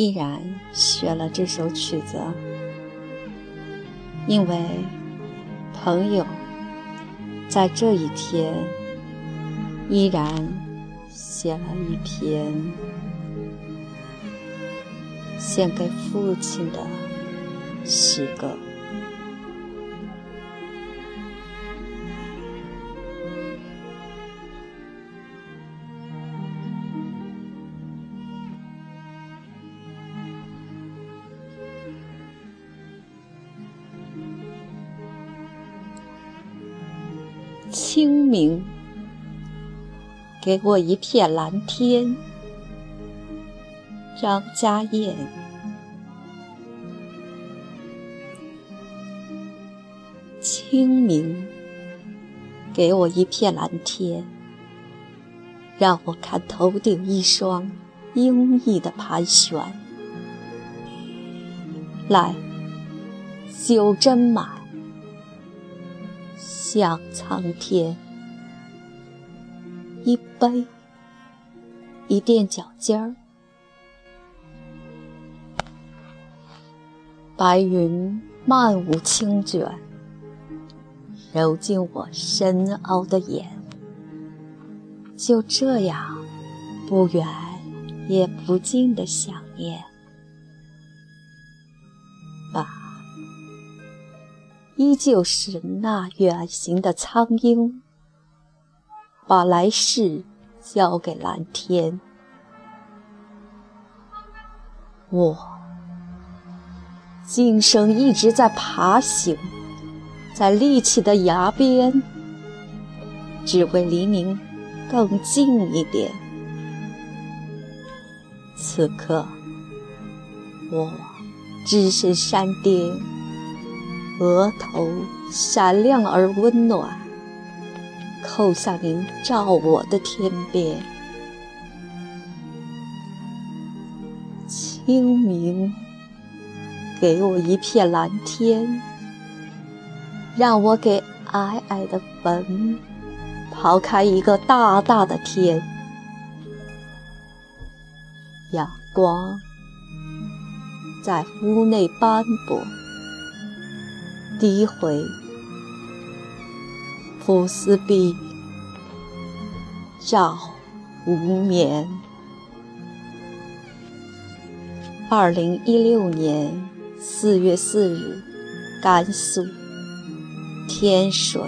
依然学了这首曲子，因为朋友在这一天依然写了一篇献给父亲的诗歌。清明，给我一片蓝天。张家燕，清明，给我一片蓝天，让我看头顶一双鹰翼的盘旋。来，酒斟满。向苍天，一杯，一垫脚尖儿，白云漫舞轻卷，揉进我深凹的眼。就这样，不远也不近的想念，把。依旧是那远行的苍鹰，把来世交给蓝天。我今生一直在爬行，在力气的崖边，只为离您更近一点。此刻，我只身山巅。额头闪亮而温暖，扣下您照我的天边。清明，给我一片蓝天，让我给矮矮的坟刨开一个大大的天。阳光在屋内斑驳。第一回，浮丝碧，照无眠。二零一六年四月四日，甘肃天水。